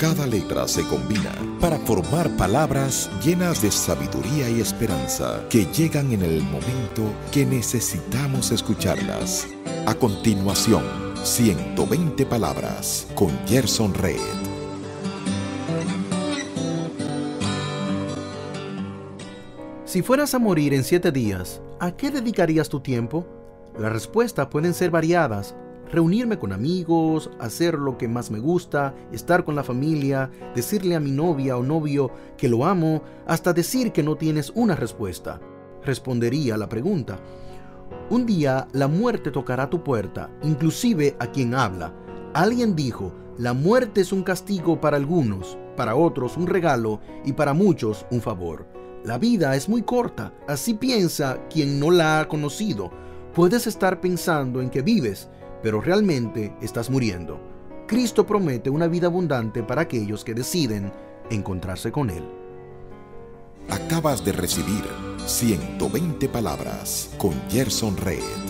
Cada letra se combina para formar palabras llenas de sabiduría y esperanza que llegan en el momento que necesitamos escucharlas. A continuación, 120 palabras con Gerson Red. Si fueras a morir en siete días, ¿a qué dedicarías tu tiempo? Las respuestas pueden ser variadas reunirme con amigos, hacer lo que más me gusta, estar con la familia, decirle a mi novia o novio que lo amo, hasta decir que no tienes una respuesta. Respondería la pregunta. Un día la muerte tocará tu puerta, inclusive a quien habla. Alguien dijo, la muerte es un castigo para algunos, para otros un regalo y para muchos un favor. La vida es muy corta, así piensa quien no la ha conocido. Puedes estar pensando en que vives, pero realmente estás muriendo. Cristo promete una vida abundante para aquellos que deciden encontrarse con Él. Acabas de recibir 120 palabras con Gerson Red.